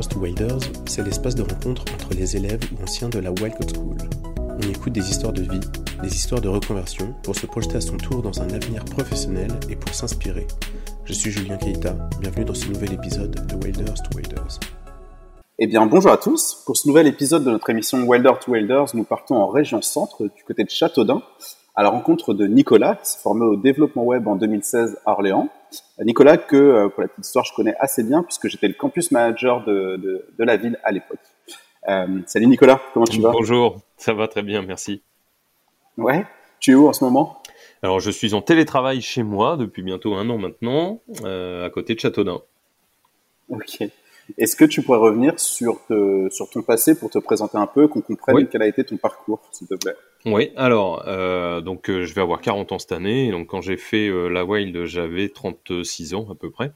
Wilders to Wilders, c'est l'espace de rencontre entre les élèves ou anciens de la Wildcat School. On écoute des histoires de vie, des histoires de reconversion pour se projeter à son tour dans un avenir professionnel et pour s'inspirer. Je suis Julien Keita, bienvenue dans ce nouvel épisode de Wilders to Wilders. Eh bien, bonjour à tous. Pour ce nouvel épisode de notre émission Wilder to Wilders, nous partons en région centre, du côté de Châteaudun, à la rencontre de Nicolas, qui s'est formé au développement web en 2016 à Orléans. Nicolas, que euh, pour la petite histoire, je connais assez bien, puisque j'étais le campus manager de, de, de la ville à l'époque. Euh, salut Nicolas, comment tu vas? Bonjour, ça va très bien, merci. Ouais, tu es où en ce moment? Alors, je suis en télétravail chez moi depuis bientôt un an maintenant, euh, à côté de Châteaudun. Ok. Est-ce que tu pourrais revenir sur, te, sur ton passé pour te présenter un peu, qu'on comprenne Oui. quel a été ton parcours, s'il te plaît? Oui, alors, euh, donc euh, je vais avoir 40 ans cette année. Donc, quand j'ai fait euh, la Wild, j'avais 36 ans à peu près.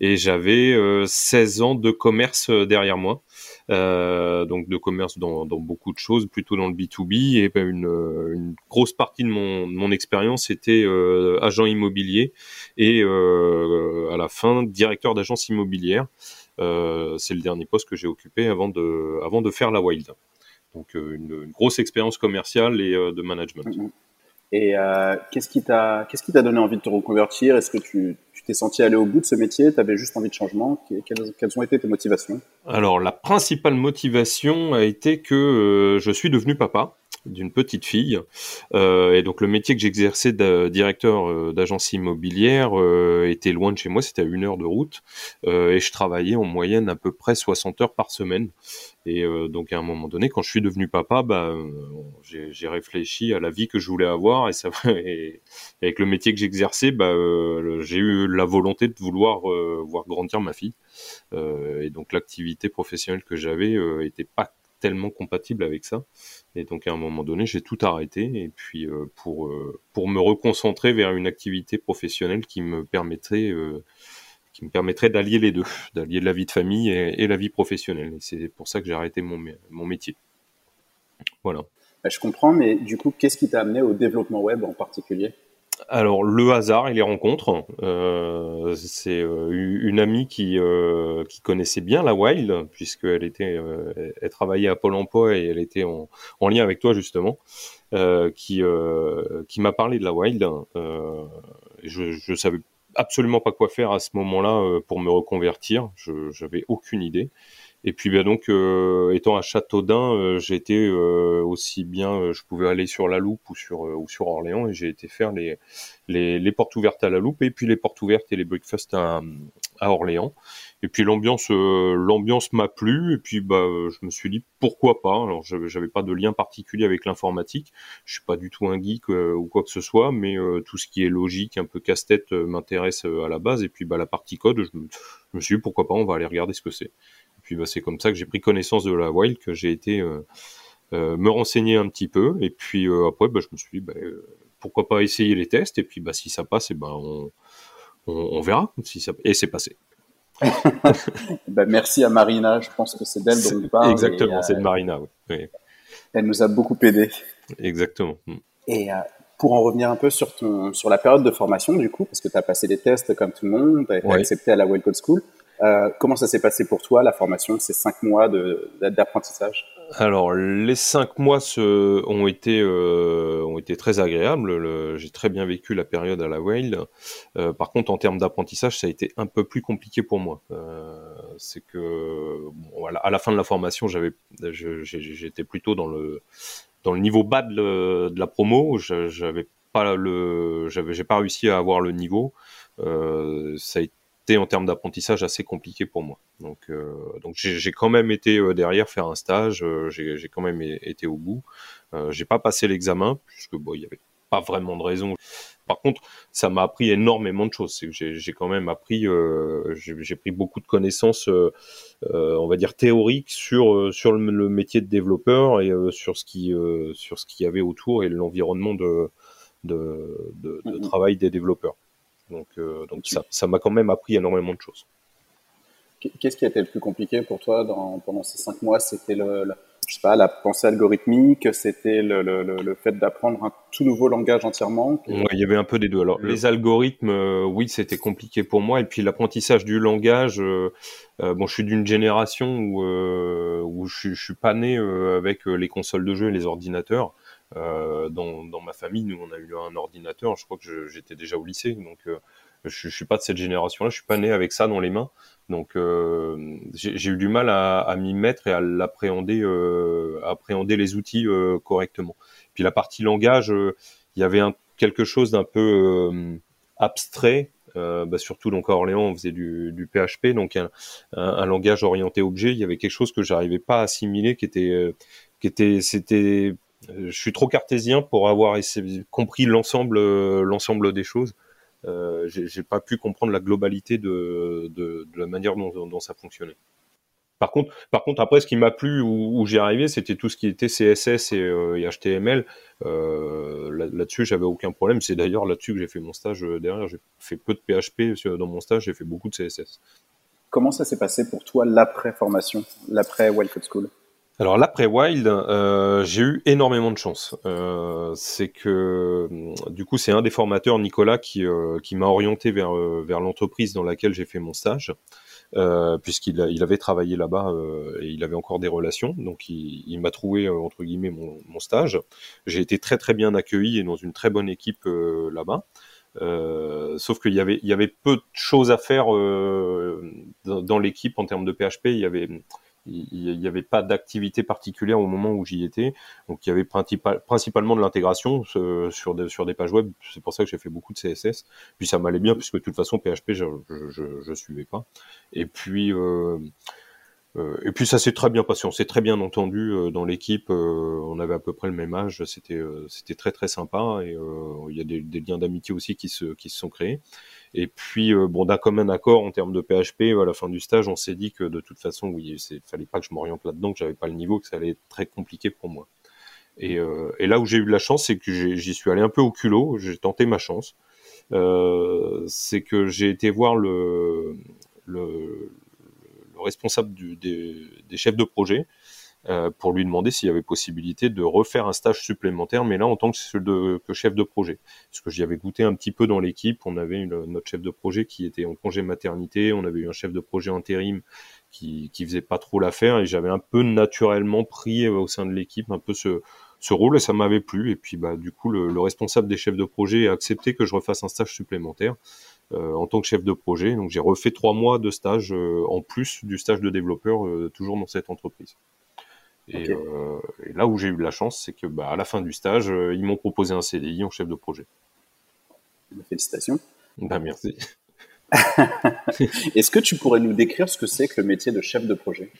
Et j'avais euh, 16 ans de commerce euh, derrière moi. Euh, donc, de commerce dans, dans beaucoup de choses, plutôt dans le B2B. Et ben, une, euh, une grosse partie de mon, de mon expérience était euh, agent immobilier et euh, à la fin, directeur d'agence immobilière. Euh, c'est le dernier poste que j'ai occupé avant de, avant de faire la Wild. Donc euh, une, une grosse expérience commerciale et euh, de management. Mhm. Et euh, qu'est-ce qui t'a qu'est-ce qui t'a donné envie de te reconvertir? Est-ce que tu t'es senti aller au bout de ce métier? Tu avais juste envie de changement? Que- quelles, quelles ont été tes motivations? Alors la principale motivation a été que euh, je suis devenu papa d'une petite fille Euh, et donc le métier que j'exerçais de directeur euh, d'agence immobilière euh, était loin de chez moi, c'était à une heure de route et je travaillais en moyenne à peu près 60 heures par semaine. Et donc à un moment donné, quand je suis devenu papa, euh, j'ai réfléchi à la vie que je voulais avoir et, avec le métier que j'exerçais, le- j'ai eu la volonté de vouloir voir grandir ma fille. Et donc l'activité professionnelle que j'avais euh, était pas tellement compatible avec ça. Et donc à un moment donné, j'ai tout arrêté et puis euh, pour euh, pour me reconcentrer vers une activité professionnelle qui me permettrait euh, qui me permettrait d'allier les deux, d'allier la vie de famille et, la vie professionnelle. Et c'est pour ça que j'ai arrêté mon mon métier. Voilà. Bah, Je comprends, mais du coup, qu'est-ce qui t'a amené au développement web en particulier? Alors le hasard et les rencontres, euh, c'est euh, une amie qui euh, qui connaissait bien la Wild puisqu'elle était, euh, elle travaillait à Pôle Emploi et elle était en, en lien avec toi justement, euh, qui euh, qui m'a parlé de la Wild. Je je savais absolument pas quoi faire à ce moment-là pour me reconvertir. Je j'avais aucune idée. Et puis ben donc, euh, étant à Châteaudun, euh, été euh, aussi bien, euh, je pouvais aller sur la Loupe ou sur euh, ou sur Orléans, et j'ai été faire les, les les portes ouvertes à la Loupe et puis les portes ouvertes et les breakfasts à, à Orléans. Et puis l'ambiance euh, l'ambiance m'a plu et puis bah je me suis dit pourquoi pas. Alors j'avais pas de lien particulier avec l'informatique. Je suis pas du tout un geek ou quoi que ce soit, mais tout ce qui est logique, un peu casse-tête m'intéresse à la base. Et puis bah la partie code, je me suis dit pourquoi pas, on va aller regarder ce que c'est. Puis bah, c'est comme ça que j'ai pris connaissance de la Wild, que j'ai été euh, euh, me renseigner un petit peu. Et puis euh, après, bah, je me suis dit bah, pourquoi pas essayer les tests. Et puis bah, si ça passe, et ben on, on, on verra. Si ça... Et c'est passé. bah, Merci à Marina, je pense que c'est d'elle dont on parle. Exactement, c'est de Marina. Oui. Oui, Elle nous a beaucoup aidé. exactement. Mm. Et euh, pour en revenir un peu sur, ton, sur la période de formation, du coup, parce que tu as passé les tests comme tout le monde, tu as été Ouais. accepté à la Well Code School, euh, comment ça s'est passé pour toi, la formation, ces cinq mois d'apprentissage? Alors, les cinq mois se, ont été euh, ont été très agréables. Le- J'ai très bien vécu la période à la Whale. Euh, par contre, en termes d'apprentissage, ça a été un peu plus compliqué pour moi. C'est que à, la, fin de la formation, j'étais plutôt dans le niveau bas de, la promo. J'avais pas pas réussi à avoir le niveau. Ça a été en termes d'apprentissage assez compliqué pour moi. Donc, euh, donc j'ai quand même été euh, derrière faire un stage. euh, j'ai quand même été au bout. Euh, j'ai pas passé l'examen puisque bon, il y avait pas vraiment de raison. Par contre, ça m'a appris énormément de choses. J'ai quand même appris, euh, j'ai pris beaucoup de connaissances, euh, euh, on va dire théoriques sur sur le, le métier de développeur et sur ce qui sur ce qu'il y avait autour et l'environnement de de, de, de Mhm. travail des développeurs. Donc, euh, donc ça ça m'a quand même appris énormément de choses. Qu'est-ce qui a été le plus compliqué pour toi dans, pendant ces cinq mois? C'était le, le- je sais pas, la pensée algorithmique, c'était le, le, le fait d'apprendre un tout nouveau langage entièrement? il y avait un peu des deux. Alors les algorithmes, euh, oui, c'était compliqué pour moi, et puis l'apprentissage du langage. Euh, euh, bon, je suis d'une génération où où je, je, suis pas né avec les consoles de jeux et les ordinateurs. Dans, dans ma famille, nous, on a eu un ordinateur. Je crois que j'étais déjà au lycée, donc je, je suis pas de cette génération-là. Je suis pas né avec ça dans les mains. Donc euh, j'ai eu du mal à, à m'y mettre et à l'appréhender, euh, appréhender les outils euh, correctement. Puis la partie langage, euh, il y avait un, quelque chose d'un peu euh, abstrait. Bah surtout donc à Orléans, on faisait du, du PHP, donc un, un, langage orienté objet. Il y avait quelque chose que j'arrivais pas à assimiler, qui était, qui était, c'était. Je suis trop cartésien pour avoir compris l'ensemble, l'ensemble des choses euh, j'ai pas pu comprendre la globalité de, la manière dont, ça fonctionnait. Par contre, après, ce qui m'a plu où, où j'ai arrivé, c'était tout ce qui était CSS et, euh, HTML. Euh, là-dessus, j'avais aucun problème. C'est d'ailleurs là-dessus que j'ai fait mon stage euh, derrière. J'ai fait peu de PHP dans mon stage, j'ai fait beaucoup de CSS. Comment ça s'est passé pour toi l'après formation, l'après Wildcat School? Alors l'après Wild, euh, j'ai eu énormément de chance. Euh, c'est que du coup c'est un des formateurs, Nicolas, qui, euh, qui m'a orienté vers, euh, vers l'entreprise dans laquelle j'ai fait mon stage, euh, puisqu'il il avait travaillé là-bas et il avait encore des relations. Donc il, il m'a trouvé entre guillemets mon, mon stage. J'ai été très très bien accueilli et dans une très bonne équipe là-bas. sauf qu'il y avait, il y avait peu de choses à faire dans, dans l'équipe en termes de PHP. Il y avait il n'y avait pas d'activité particulière au moment où j'y étais. Donc il y avait principalement de l'intégration sur, des, sur des pages web. C'est pour ça que j'ai fait beaucoup de CSS. Puis ça m'allait bien puisque de toute façon PHP je je, je, suivais pas. Et puis euh, euh, et puis ça s'est très bien passé. On s'est très bien entendu euh, dans l'équipe. on avait à peu près le même âge. C'était c'était très très sympa et il y a des, des liens d'amitié aussi qui se qui se sont créés. Et puis, euh, bon, d'un commun accord en termes de PHP, à la fin du stage, on s'est dit que de toute façon, oui, il fallait pas que je m'oriente là-dedans, que j'avais pas le niveau, que ça allait être très compliqué pour moi. Et, euh, là où j'ai eu de la chance, c'est que j'y suis allé un peu au culot, j'ai tenté ma chance. Euh, c'est que j'ai été voir le, le, le responsable des, chefs de projet pour lui demander s'il y avait possibilité de refaire un stage supplémentaire, mais là en tant que, chef de projet. Parce que j'y avais goûté un petit peu dans l'équipe, on avait notre chef de projet qui était en congé maternité, on avait eu un chef de projet intérim qui, qui faisait pas trop l'affaire, et j'avais un peu naturellement pris euh, au sein de l'équipe un peu ce, rôle et ça m'avait plu. Et puis bah du coup le, le, responsable des chefs de projet a accepté que je refasse un stage supplémentaire. Euh, en tant que chef de projet. Donc j'ai refait trois mois de stage euh, en plus du stage de développeur euh, toujours dans cette entreprise. Et, euh, et, là où j'ai eu de la chance, c'est que bah, à la fin du stage, euh, ils m'ont proposé un CDI en chef de projet. Félicitations. Bah, merci. Est-ce que tu pourrais nous décrire ce que c'est que le métier de chef de projet?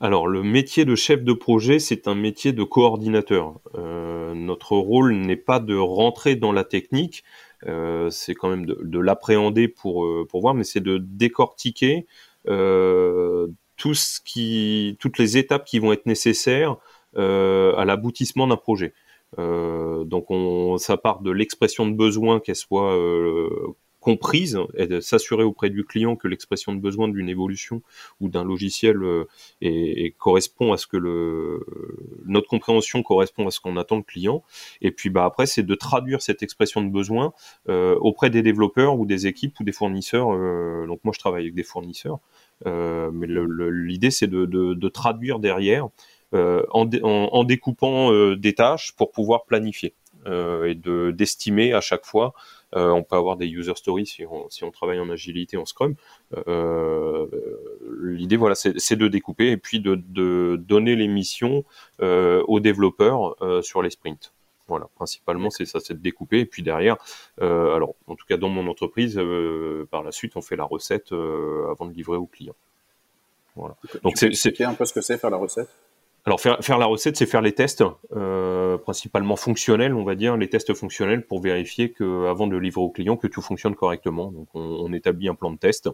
Alors, le métier de chef de projet, c'est un métier de coordinateur. Euh, notre rôle n'est pas de rentrer dans la technique, c'est quand même de, de l'appréhender pour, pour voir, mais c'est de décortiquer tout ce qui, toutes les étapes qui vont être nécessaires euh, à l'aboutissement d'un projet. Euh, donc on, ça part de l'expression de besoin, qu'elle soit euh, comprise et de s'assurer auprès du client que l'expression de besoin d'une évolution ou d'un logiciel euh, est, est, correspond à ce que le notre compréhension correspond à ce qu'on attend le client et puis bah après c'est de traduire cette expression de besoin euh, auprès des développeurs ou des équipes ou des fournisseurs euh, donc moi je travaille avec des fournisseurs mais l'idée, c'est de, de, de, traduire derrière euh, en, en, en, découpant euh, des tâches pour pouvoir planifier euh, et de d'estimer à chaque fois. Euh, on peut avoir des user stories si on, si on travaille en agilité, en Scrum. L'idée, voilà, c'est de découper et puis de, de donner les missions aux développeurs sur les sprints. Voilà, principalement c'est ça, c'est de découper et puis derrière, euh, alors en tout cas dans mon entreprise, euh, par la suite on fait la recette euh, avant de livrer au client. Voilà. Donc c'est un peu ce que c'est faire la recette? Alors faire, faire la recette, c'est faire les tests, principalement fonctionnels, on va dire, les tests fonctionnels pour vérifier que avant de livrer au client que tout fonctionne correctement. Donc on, on établit un plan de test.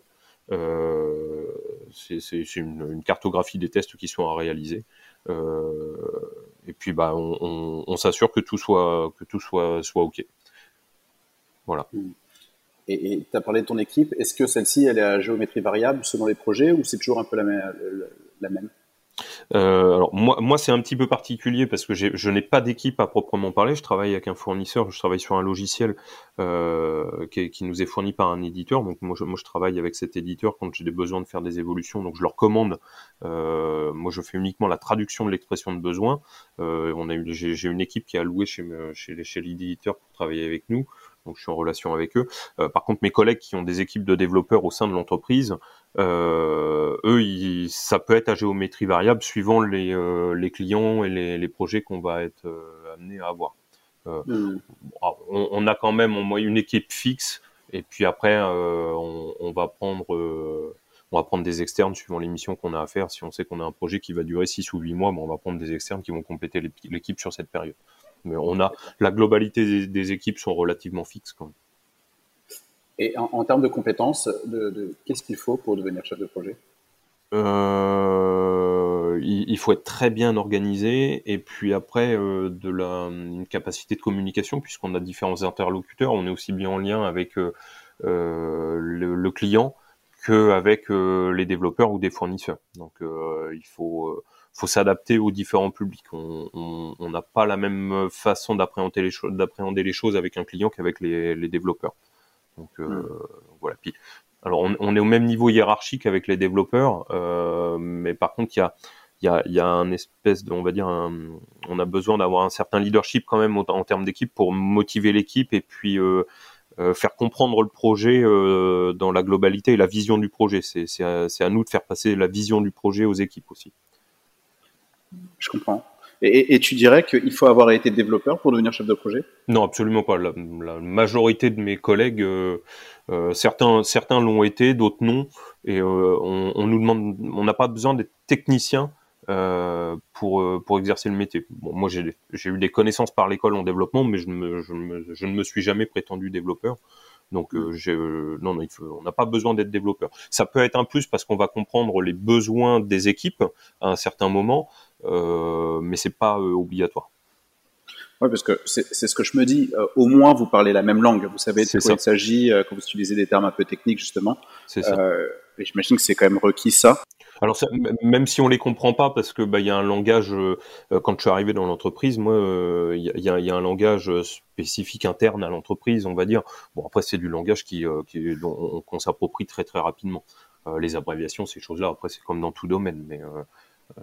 C'est une, une, cartographie des tests qui sont à réaliser. Euh, et puis bah on, s'assure que tout soit que tout soit soit ok. Voilà. Hmm. Et tu as parlé de ton équipe. Est-ce que celle-ci, elle est à géométrie variable selon les projets ou c'est toujours un peu la même? Euh, alors moi, moi c'est un petit peu particulier parce que je n'ai pas d'équipe à proprement parler. Je travaille avec un fournisseur, je travaille sur un logiciel euh, qui, nous est fourni par un éditeur. Donc moi je, moi, je travaille avec cet éditeur quand j'ai des besoins de faire des évolutions. Donc je leur commande. Euh, moi, je fais uniquement la traduction de l'expression de besoin. On a j'ai une équipe qui est allouée chez, chez, chez l'éditeur pour travailler avec nous donc je suis en relation avec eux. Euh, par contre, mes collègues qui ont des équipes de développeurs au sein de l'entreprise, euh, eux, ils, ça peut être à géométrie variable suivant les, euh, les clients et les, les projets qu'on va être amené à avoir. Mmh. On, on, a quand même une équipe fixe, et puis après, on, on, va prendre on va prendre des externes suivant les missions qu'on a à faire. Si on sait qu'on a un projet qui va durer 6 ou 8 mois, bon, on va prendre des externes qui vont compléter l'équipe sur cette période mais on a la globalité des, équipes sont relativement fixes quand même. Et en, termes de compétences, de, qu'est-ce qu'il faut pour devenir chef de projet? Euh, il, faut être très bien organisé et puis après euh, de la une capacité de communication puisqu'on a différents interlocuteurs, on est aussi bien en lien avec euh, le, le, client qu'avec les développeurs ou des fournisseurs. Donc il faut faut s'adapter aux différents publics. On n'a pas la même façon d'appréhender les, les choses avec un client qu'avec les, les, développeurs. Donc euh, hmm. voilà. Puis, alors on, on, est au même niveau hiérarchique avec les développeurs, euh, mais par contre il y a il y a, y a un espèce de, on va dire, on a besoin d'avoir un certain leadership quand même en, termes d'équipe pour motiver l'équipe et puis euh, euh, faire comprendre le projet euh, dans la globalité et la vision du projet. C'est à, à, nous de faire passer la vision du projet aux équipes aussi. Je comprends. Et, tu dirais qu'il faut avoir été développeur pour devenir chef de projet? Non, absolument pas. La, majorité de mes collègues, euh, euh, certains, certains l'ont été, d'autres non. Et euh, on, nous demande, on n'a pas besoin d'être technicien pour pour exercer le métier. Moi j'ai eu des connaissances par l'école en développement, mais je, je, ne me suis jamais prétendu développeur. Donc non, non on n'a pas besoin d'être développeur. Ça peut être un plus parce qu'on va comprendre les besoins des équipes à un certain moment, mais c'est pas euh, obligatoire. Oui, parce que c'est ce que je me dis. au moins, vous parlez la même langue. Vous savez de quoi il s'agit quand vous utilisez des termes un peu techniques, justement. C'est ça. et j'imagine que c'est quand même requis ça. Alors même si on les comprend pas, parce que bah il y a un langage. Euh, quand je suis arrivé dans l'entreprise, moi, euh, il y, a, y, a, un langage spécifique interne à l'entreprise, on va dire. Bon après c'est du langage qui, euh, qui qu'on s'approprie très très rapidement. les abréviations, ces choses-là, après c'est comme dans tout domaine, mais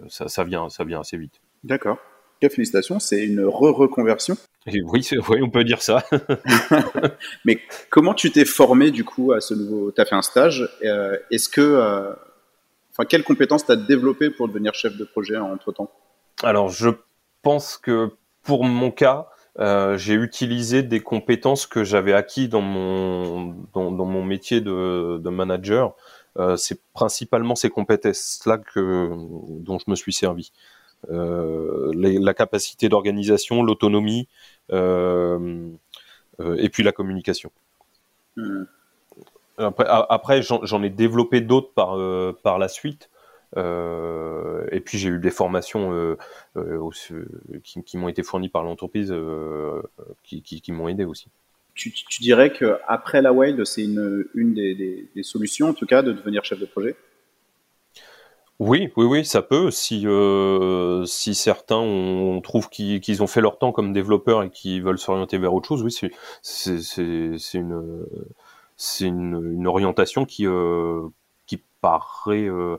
ça, ça vient ça vient assez vite. D'accord. Félicitations, c'est une re-reconversion. Oui, oui, on peut dire ça. Mais comment tu t'es formé du coup à ce nouveau Tu as fait un stage. Est-ce que Enfin, quelles compétences tu as développées pour devenir chef de projet entre temps Alors, je pense que pour mon cas, euh, j'ai utilisé des compétences que j'avais acquis dans mon dans, mon métier de, de manager. Euh, c'est principalement ces compétences-là que dont je me suis servi. Euh, la capacité d'organisation, l'autonomie euh, et puis la communication. Hmm. Après, après j'en ai développé d'autres par, par la suite. Euh, et puis j'ai eu des formations euh, euh qui, qui m'ont été fournies par l'entreprise qui, qui, qui m'ont aidé aussi. Tu, tu dirais que après la Wild, c'est une, une des, solutions, en tout cas, de devenir chef de projet? Oui, oui, oui, ça peut. Si euh, si certains on, trouve qu'ils ont fait leur temps comme développeurs et qui veulent s'orienter vers autre chose, oui, c'est une une, une, orientation qui euh, qui paraît euh,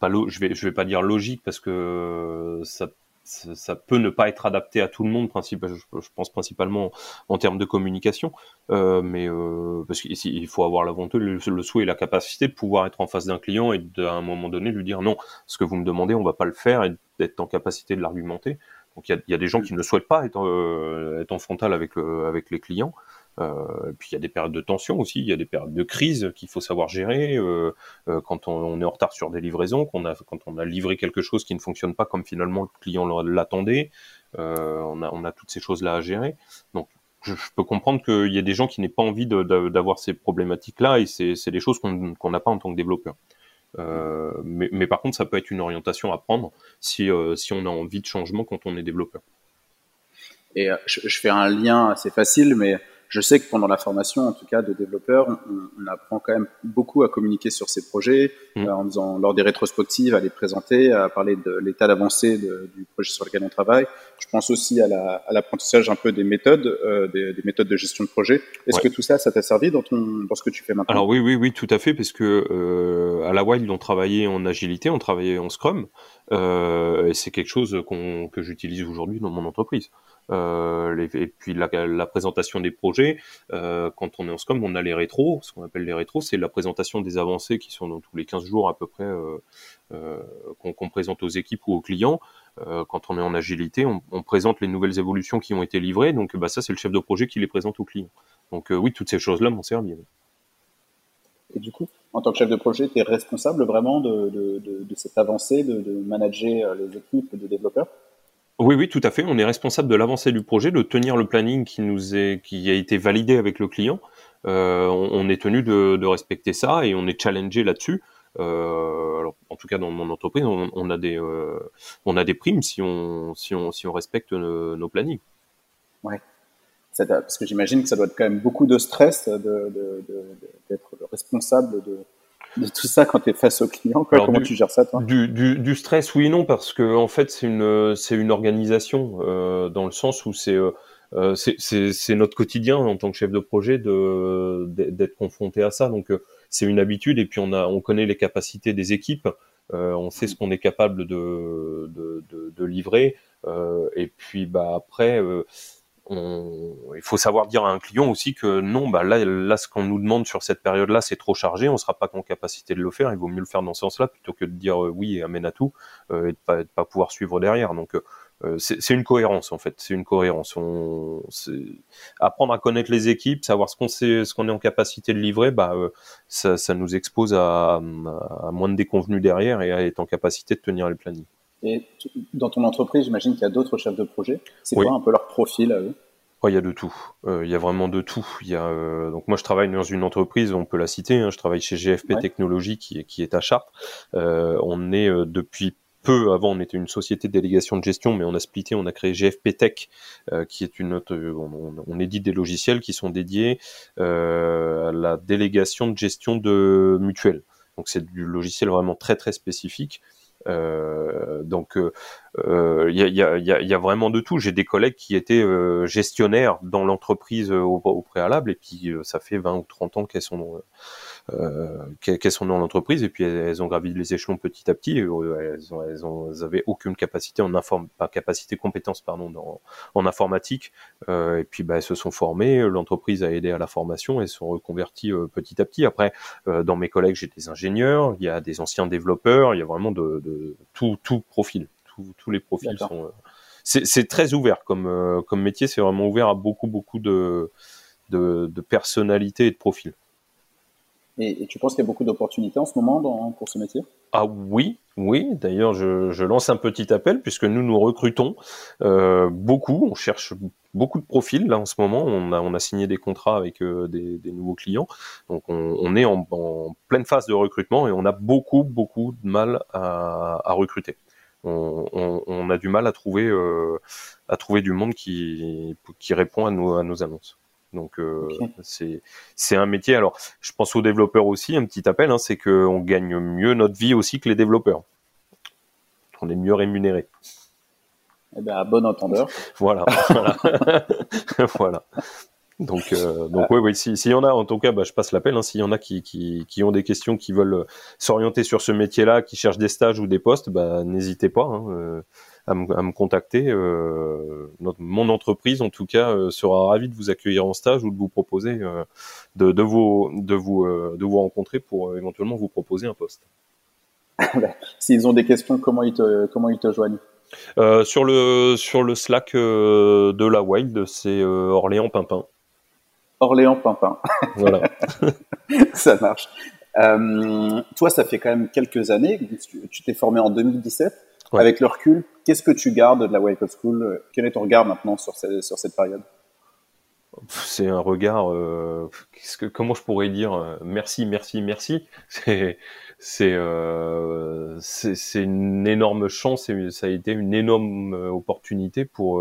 pas je vais je vais pas dire logique parce que ça ça peut ne pas être adapté à tout le monde, je, pense principalement en termes de communication, euh, mais euh, parce qu'il faut avoir la volonté, le, souhait et la capacité de pouvoir être en face d'un client et à un moment donné lui dire non, ce que vous me demandez, on va pas le faire et d'être en capacité de l'argumenter. Donc il y a, y a, des gens qui ne souhaitent pas être, euh, être en frontal avec, le, avec les clients. Euh, puis il y a des périodes de tension aussi, il y a des périodes de crise qu'il faut savoir gérer. Euh, euh, quand on, est en retard sur des livraisons, qu'on a, quand on a livré quelque chose qui ne fonctionne pas comme finalement le client l'attendait, on, a, on a toutes ces choses-là à gérer. Donc je, peux comprendre qu'il y a des gens qui n'aient pas envie d'avoir ces problématiques-là et c'est des choses qu'on n'a pas en tant que développeur. Euh, mais, mais, par contre, ça peut être une orientation à prendre si, si on a envie de changement quand on est développeur. Et je, je fais un lien assez facile, mais je sais que pendant la formation, en tout cas de développeurs, on, apprend quand même beaucoup à communiquer sur ces projets, mmh. en faisant lors des rétrospectives, à les présenter, à parler de l'état d'avancée du projet sur lequel on travaille. Je pense aussi à l'apprentissage un peu des méthodes, des, méthodes de gestion de projet. Est-ce que tout ça, ça t'a servi dans, ton, dans ce que tu fais maintenant? Alors oui, oui, oui, tout à fait, parce que à la Wild, on travaillait en agilité, on travaillait en Scrum. Euh, et c'est quelque chose que j'utilise aujourd'hui dans mon entreprise. Euh, et puis la, la, présentation des projets, euh, quand on est en Scrum, on a les rétros. Ce qu'on appelle les rétros, c'est la présentation des avancées qui sont dans tous les 15 jours à peu près euh, euh qu'on présente aux équipes ou aux clients. Euh, quand on est en agilité, on, on, présente les nouvelles évolutions qui ont été livrées. Donc bah, ça, c'est le chef de projet qui les présente aux clients. Donc oui, toutes ces choses-là m'ont servi. Et du coup, en tant que chef de projet, tu es responsable vraiment de, de, de, de cette avancée, de, manager euh, les équipes de développeurs? Oui, oui, tout à fait. On est responsable de l'avancée du projet, de tenir le planning qui nous est, qui a été validé avec le client. Euh, on, est tenu de, de, respecter ça et on est challengé là-dessus. Euh, alors, en tout cas, dans mon entreprise, on, a des, euh, on a des primes si on, si on, si on respecte nos, nos plannings. Ouais parce que j'imagine que ça doit être quand même beaucoup de stress d'être de, responsable de, de tout ça quand tu es face au client quoi. Comment tu gères ça toi? du, du, du, stress, oui et non, parce que en fait c'est une c'est une organisation euh, dans le sens où c'est euh, euh c'est notre quotidien en tant que chef de projet de d'être confronté à ça. Donc euh, c'est une habitude et puis on a on connaît les capacités des équipes, euh, on sait ce qu'on est capable de de, de, de livrer et puis bah après il faut savoir dire à un client aussi que non, bah là, là, ce qu'on nous demande sur cette période-là, c'est trop chargé, on sera pas en capacité de le faire. Il vaut mieux le faire dans ce sens-là plutôt que de dire euh, oui et amène à tout euh, et de pas, pas pouvoir suivre derrière. Donc euh, c'est une cohérence en fait, c'est une cohérence. On, apprendre à connaître les équipes, savoir ce qu'on sait, est en capacité de livrer, bah ça, ça, nous expose à, à, moins de déconvenus derrière et à être en capacité de tenir les plannings. Et dans ton entreprise, j'imagine qu'il y a d'autres chefs de projet. C'est quoi un peu leur profil à eux? Il y a de tout. Euh, il y a vraiment de tout. Il y a euh, donc moi je travaille dans une entreprise, on peut la citer. Hein, je travaille chez GFP Technologies qui, qui est à Chartres. Euh, on est depuis peu avant, on était une société de délégation de gestion, mais on a splitté, on a créé GFP Tech, qui est une autre, on, on, édite des logiciels qui sont dédiés à la délégation de gestion de mutuelles. Donc c'est du logiciel vraiment très très spécifique. Euh, donc il euh, y, a, vraiment de tout. J'ai des collègues qui étaient euh, gestionnaires dans l'entreprise au, au, préalable et puis ça fait 20 ou 30 ans qu'elles sont euh, qu'elles sont dans l'entreprise et puis elles, ont gravi les échelons petit à petit. Elles, ont, elles, ont, avaient aucune capacité en inform pas capacité compétence pardon dans, en informatique euh, et puis bah, elles se sont formées. L'entreprise a aidé à la formation et se sont reconverties euh, petit à petit. Après, euh, dans mes collègues, j'ai des ingénieurs, il y a des anciens développeurs, il y a vraiment de, de tout tout profil. tous les profils sont. c'est très ouvert comme comme métier. C'est vraiment ouvert à beaucoup beaucoup de de, de personnalités et de profils. Et, tu penses qu'il y a beaucoup d'opportunités en ce moment dans, pour ce métier? Ah oui, oui. D'ailleurs, je, je, lance un petit appel puisque nous nous recrutons euh, beaucoup. On cherche beaucoup de profils là en ce moment. On a, on a signé des contrats avec euh, des, des, nouveaux clients. Donc on, on est en, en, pleine phase de recrutement et on a beaucoup beaucoup de mal à, à recruter. On, on, on, a du mal à trouver euh, à trouver du monde qui, qui répond à nos, à nos annonces. Donc euh, c'est c'est un métier. Alors je pense aux développeurs aussi. Un petit appel, hein, c'est qu'on gagne mieux notre vie aussi que les développeurs. On est mieux rémunéré. Eh ben, à bon entendeur. voilà, voilà, voilà. Donc, euh, donc oui, oui. S'il y en a, en tout cas, bah, je passe l'appel. Hein, S'il y en a qui, qui, qui, ont des questions, qui veulent s'orienter sur ce métier-là, qui cherchent des stages ou des postes, bah, n'hésitez pas. Hein, euh, à me, contacter. Euh, mon entreprise, en tout cas, euh, sera ravie de vous accueillir en stage ou de vous proposer euh, de, de, vous de vous de vous rencontrer pour éventuellement vous proposer un poste. S'ils ont des questions, comment ils te comment ils te joignent? Sur le sur le Slack de la Wild, c'est Orléans Pimpin. Orléans Pimpin. Voilà. ça marche. toi, ça fait quand même quelques années. Tu t'es formé en 2017. Avec le recul, qu'est-ce que tu gardes de la Wake Up School Quel est ton regard maintenant sur, sur cette période? C'est un regard. Euh, que, comment je pourrais dire euh, merci, merci, merci. C'est c'est euh, c'est une énorme chance et ça a été une énorme opportunité pour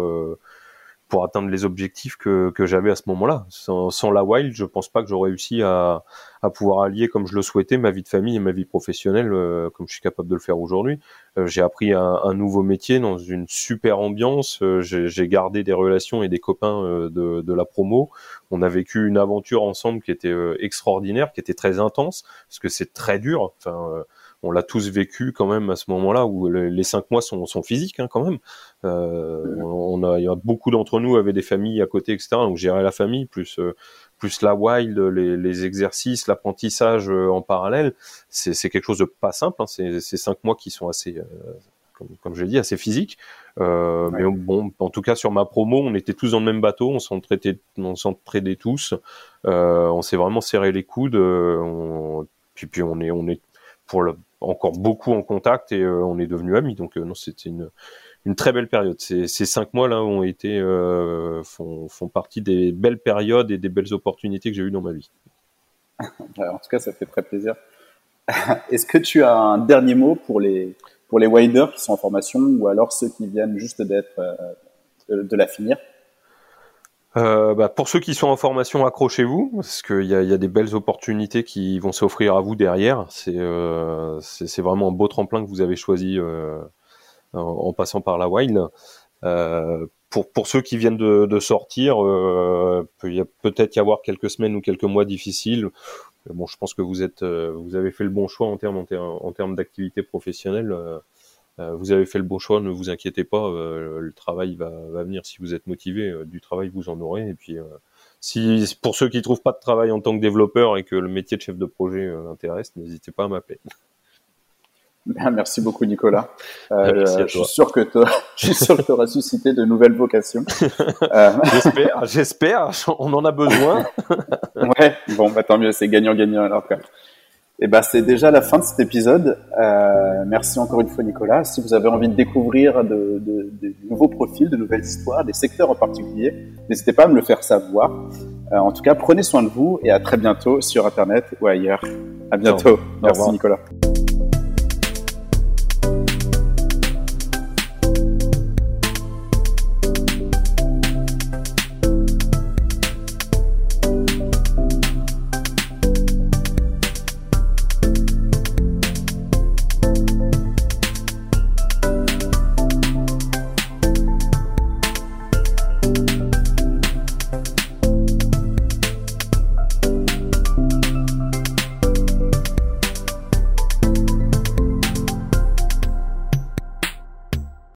pour atteindre les objectifs que, que j'avais à ce moment-là. Sans, sans, la Wild, je pense pas que j'aurais réussi à, à pouvoir allier comme je le souhaitais ma vie de famille et ma vie professionnelle euh, comme je suis capable de le faire aujourd'hui. Euh, j'ai appris un, un, nouveau métier dans une super ambiance. Euh, j'ai gardé des relations et des copains de, de, la promo. On a vécu une aventure ensemble qui était extraordinaire, qui était très intense parce que c'est très dur. Enfin, on l'a tous vécu quand même à ce moment-là où les cinq mois sont, sont physiques hein, quand même. Euh, on a, il y a beaucoup d'entre nous avaient des familles à côté, etc. Donc gérer la famille plus euh, plus la wild, les, les exercices, l'apprentissage euh, en parallèle, c'est quelque chose de pas simple. Hein. C'est cinq mois qui sont assez comme, comme je l'ai dit, assez physiques. Euh, Mais bon, en tout cas sur ma promo, on était tous dans le même bateau, on s'entraidait, on s'entraidait tous, euh, on s'est vraiment serré les coudes. On, puis puis on est on est pour le, encore beaucoup en contact et on est devenus amis. Donc non, c'était une, une très belle période. Ces, ces cinq mois là ont été euh, font, font partie des belles périodes et des belles opportunités que j'ai eues dans ma vie. en tout cas, ça fait très plaisir. Est-ce que tu as un dernier mot pour les pour les waders qui sont en formation ou alors ceux qui viennent juste d'être de la finir? Euh, bah, pour ceux qui sont en formation, accrochez-vous, parce qu'il y a, y a, des belles opportunités qui vont s'offrir à vous derrière. C'est euh, vraiment un beau tremplin que vous avez choisi euh, en, passant par la Wild. Euh, pour, pour ceux qui viennent de, de sortir, euh, peut peut-être y avoir quelques semaines ou quelques mois difficiles. Bon, je pense que vous êtes, euh, vous avez fait le bon choix en termes en, termes d'activité professionnelle. Euh, vous avez fait le bon choix, ne vous inquiétez pas, le travail va, va, venir si vous êtes motivé, du travail vous en aurez. Et puis, si pour ceux qui trouvent pas de travail en tant que développeur et que le métier de chef de projet intéresse, n'hésitez pas à m'appeler. Merci beaucoup Nicolas. Euh, je, suis sûr que je suis sûr que tu auras suscité de nouvelles vocations. j'espère, j'espère. On en a besoin. ouais. Bon, bah, tant mieux, c'est gagnant-gagnant alors. Quoi. Et eh ben, c'est déjà la fin de cet épisode. Euh, merci encore une fois, Nicolas. Si vous avez envie de découvrir de, de, de nouveaux profils, de nouvelles histoires, des secteurs en particulier, n'hésitez pas à me le faire savoir. Euh, en tout cas, prenez soin de vous et à très bientôt sur Internet ou ailleurs. À bientôt. Merci, Nicolas.